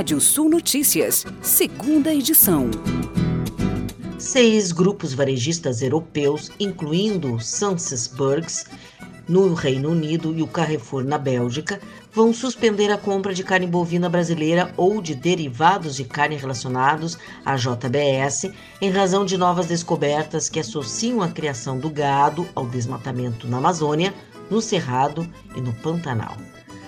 Rádio Sul Notícias, segunda edição. Seis grupos varejistas europeus, incluindo Sainsbury's no Reino Unido e o Carrefour na Bélgica, vão suspender a compra de carne bovina brasileira ou de derivados de carne relacionados à JBS, em razão de novas descobertas que associam a criação do gado ao desmatamento na Amazônia, no Cerrado e no Pantanal.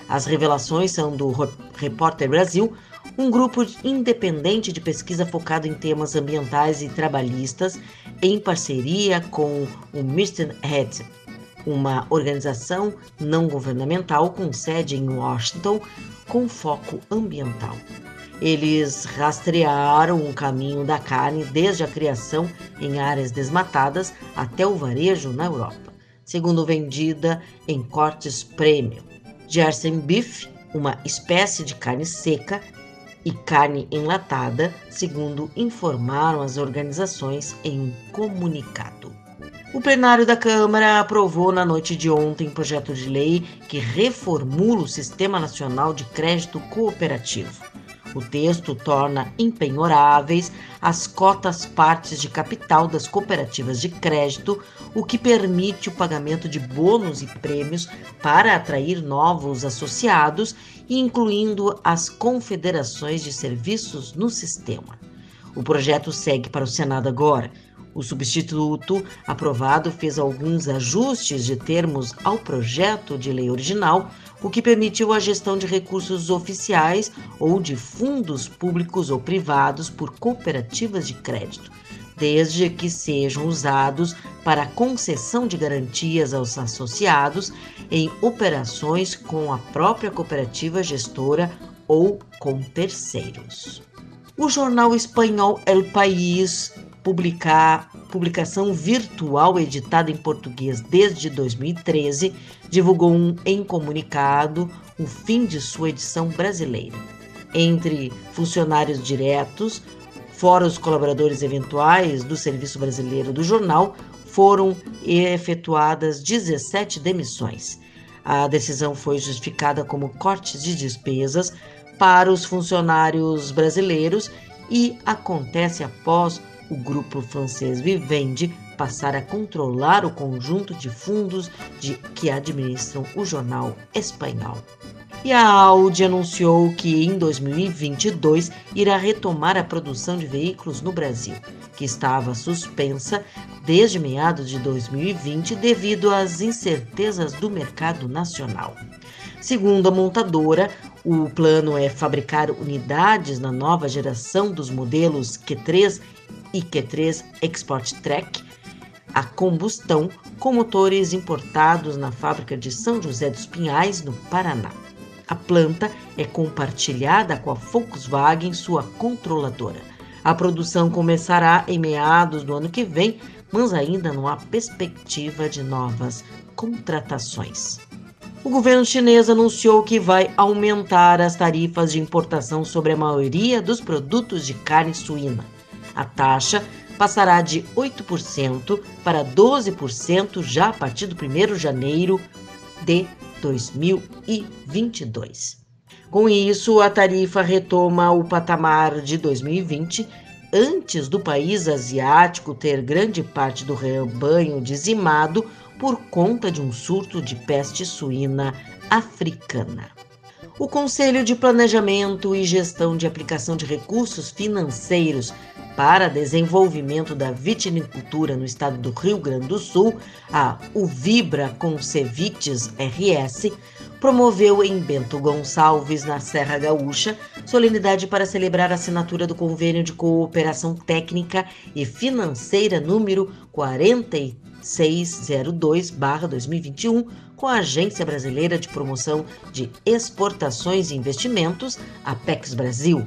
As revelações são do Repórter Brasil, um grupo independente de pesquisa focado em temas ambientais e trabalhistas, em parceria com o Mr. Head, uma organização não governamental com sede em Washington, com foco ambiental. Eles rastrearam o caminho da carne desde a criação em áreas desmatadas até o varejo na Europa, segundo vendida em cortes premium. Jersen beef, uma espécie de carne seca, e carne enlatada, segundo informaram as organizações em um comunicado. O plenário da Câmara aprovou na noite de ontem projeto de lei que reformula o Sistema Nacional de Crédito Cooperativo. O texto torna impenhoráveis as cotas partes de capital das cooperativas de crédito, o que permite o pagamento de bônus e prêmios para atrair novos associados, incluindo as confederações de serviços no sistema. O projeto segue para o Senado agora. O substituto aprovado fez alguns ajustes de termos ao projeto de lei original, o que permitiu a gestão de recursos oficiais ou de fundos públicos ou privados por cooperativas de crédito, desde que sejam usados para concessão de garantias aos associados em operações com a própria cooperativa gestora ou com terceiros. O jornal espanhol El País publicar, publicação virtual editada em português desde 2013, divulgou um, em comunicado o fim de sua edição brasileira. Entre funcionários diretos, fora os colaboradores eventuais do Serviço Brasileiro do Jornal, foram efetuadas 17 demissões. A decisão foi justificada como cortes de despesas para os funcionários brasileiros e acontece após o grupo francês Vivendi passar a controlar o conjunto de fundos de, que administram o jornal espanhol. E a Audi anunciou que em 2022 irá retomar a produção de veículos no Brasil, que estava suspensa desde meados de 2020 devido às incertezas do mercado nacional. Segundo a montadora, o plano é fabricar unidades na nova geração dos modelos Q3 e Q3 Export Track a combustão com motores importados na fábrica de São José dos Pinhais, no Paraná. A planta é compartilhada com a Volkswagen, sua controladora. A produção começará em meados do ano que vem, mas ainda não há perspectiva de novas contratações. O governo chinês anunciou que vai aumentar as tarifas de importação sobre a maioria dos produtos de carne suína. A taxa passará de 8% para 12% já a partir do 1 de janeiro de 2022. Com isso, a tarifa retoma o patamar de 2020, antes do país asiático ter grande parte do rebanho dizimado por conta de um surto de peste suína africana. O Conselho de Planejamento e Gestão de Aplicação de Recursos Financeiros para Desenvolvimento da Vitinicultura no estado do Rio Grande do Sul, a Uvibra Concevites RS, promoveu em Bento Gonçalves, na Serra Gaúcha, solenidade para celebrar a assinatura do convênio de cooperação técnica e financeira número 4602-2021 com a Agência Brasileira de Promoção de Exportações e Investimentos, Apex Brasil.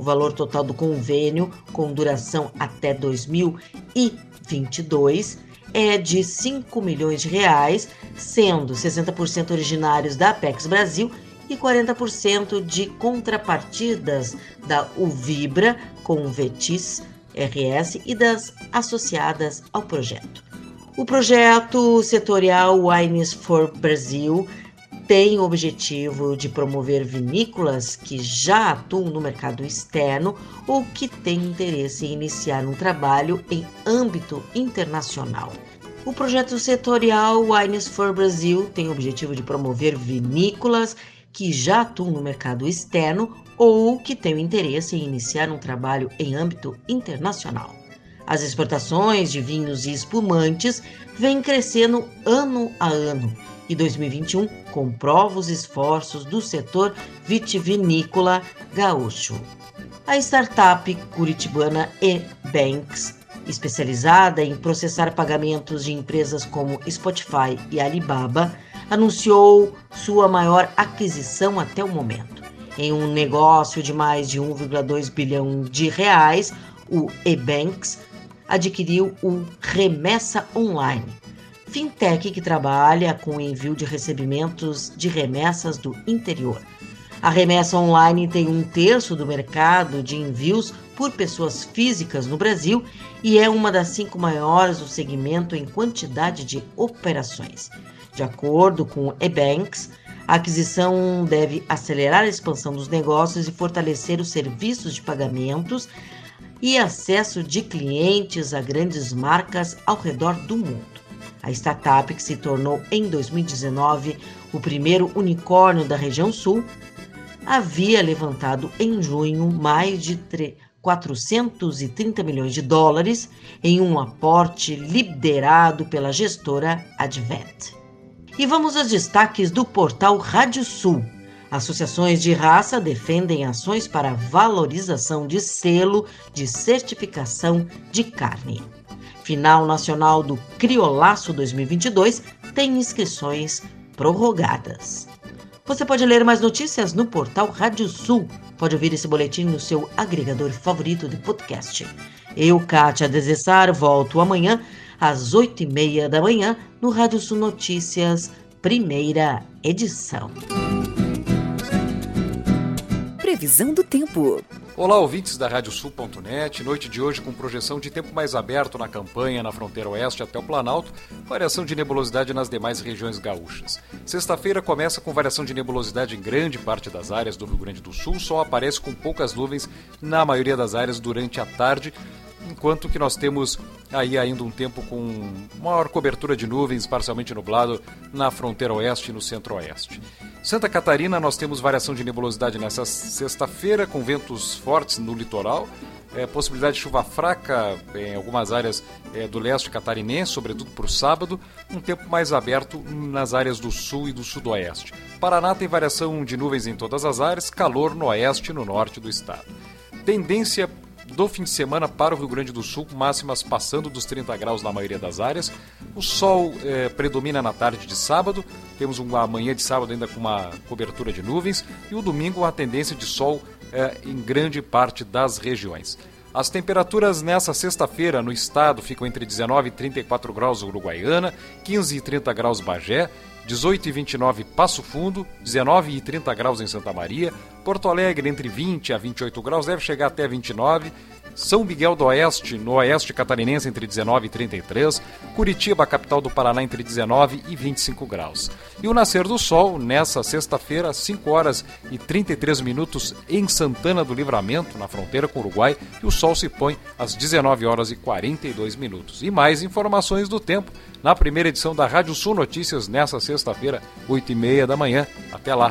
O valor total do convênio, com duração até 2022, é de 5 milhões de reais, sendo 60% originários da Apex Brasil e 40% de contrapartidas da Uvibra com o Vetis RS e das associadas ao projeto. O projeto setorial Wines for Brasil tem o objetivo de promover vinícolas que já atuam no mercado externo ou que têm interesse em iniciar um trabalho em âmbito internacional. O projeto setorial Wines for Brasil tem o objetivo de promover vinícolas que já atuam no mercado externo ou que têm interesse em iniciar um trabalho em âmbito internacional. As exportações de vinhos e espumantes vêm crescendo ano a ano e 2021 comprova os esforços do setor vitivinícola gaúcho. A startup curitibana eBanks, especializada em processar pagamentos de empresas como Spotify e Alibaba, anunciou sua maior aquisição até o momento. Em um negócio de mais de 1,2 bilhão de reais, o eBanks adquiriu o Remessa Online, fintech que trabalha com o envio de recebimentos de remessas do interior. A remessa online tem um terço do mercado de envios por pessoas físicas no Brasil e é uma das cinco maiores do segmento em quantidade de operações. De acordo com eBanks, a aquisição deve acelerar a expansão dos negócios e fortalecer os serviços de pagamentos e acesso de clientes a grandes marcas ao redor do mundo. A startup, que se tornou em 2019 o primeiro unicórnio da região sul, havia levantado em junho mais de 430 milhões de dólares em um aporte liderado pela gestora Advent. E vamos aos destaques do portal Rádio Sul. Associações de raça defendem ações para valorização de selo de certificação de carne. Final nacional do Criolaço 2022 tem inscrições prorrogadas. Você pode ler mais notícias no portal Rádio Sul. Pode ouvir esse boletim no seu agregador favorito de podcast. Eu, Kátia Desessar, volto amanhã às oito e meia da manhã no Rádio Sul Notícias, primeira edição. Previsão do tempo. Olá, ouvintes da Radiosul.net. Noite de hoje com projeção de tempo mais aberto na campanha, na fronteira oeste até o Planalto, variação de nebulosidade nas demais regiões gaúchas. Sexta-feira começa com variação de nebulosidade em grande parte das áreas do Rio Grande do Sul, sol aparece com poucas nuvens na maioria das áreas durante a tarde, enquanto que nós temos aí ainda um tempo com maior cobertura de nuvens, parcialmente nublado, na fronteira oeste e no centro-oeste. Santa Catarina, nós temos variação de nebulosidade nessa sexta-feira, com ventos fortes no litoral, é, possibilidade de chuva fraca em algumas áreas é, do leste catarinense, sobretudo para o sábado, um tempo mais aberto nas áreas do sul e do sudoeste. Paraná tem variação de nuvens em todas as áreas, calor no oeste e no norte do estado. Tendência do fim de semana para o Rio Grande do Sul, máximas passando dos 30 graus na maioria das áreas. O sol eh, predomina na tarde de sábado, temos uma manhã de sábado ainda com uma cobertura de nuvens, e o domingo a tendência de sol eh, em grande parte das regiões. As temperaturas nessa sexta-feira no estado ficam entre 19 e 34 graus Uruguaiana, 15 e 30 graus Bagé, 18 e 29 Passo Fundo, 19 e 30 graus em Santa Maria, Porto Alegre entre 20 a 28 graus, deve chegar até 29, são Miguel do Oeste, no oeste catarinense, entre 19 e 33. Curitiba, capital do Paraná, entre 19 e 25 graus. E o nascer do sol, nessa sexta-feira, 5 horas e 33 minutos, em Santana do Livramento, na fronteira com o Uruguai, e o sol se põe às 19 horas e 42 minutos. E mais informações do tempo na primeira edição da Rádio Sul Notícias, nessa sexta-feira, 8 e meia da manhã. Até lá!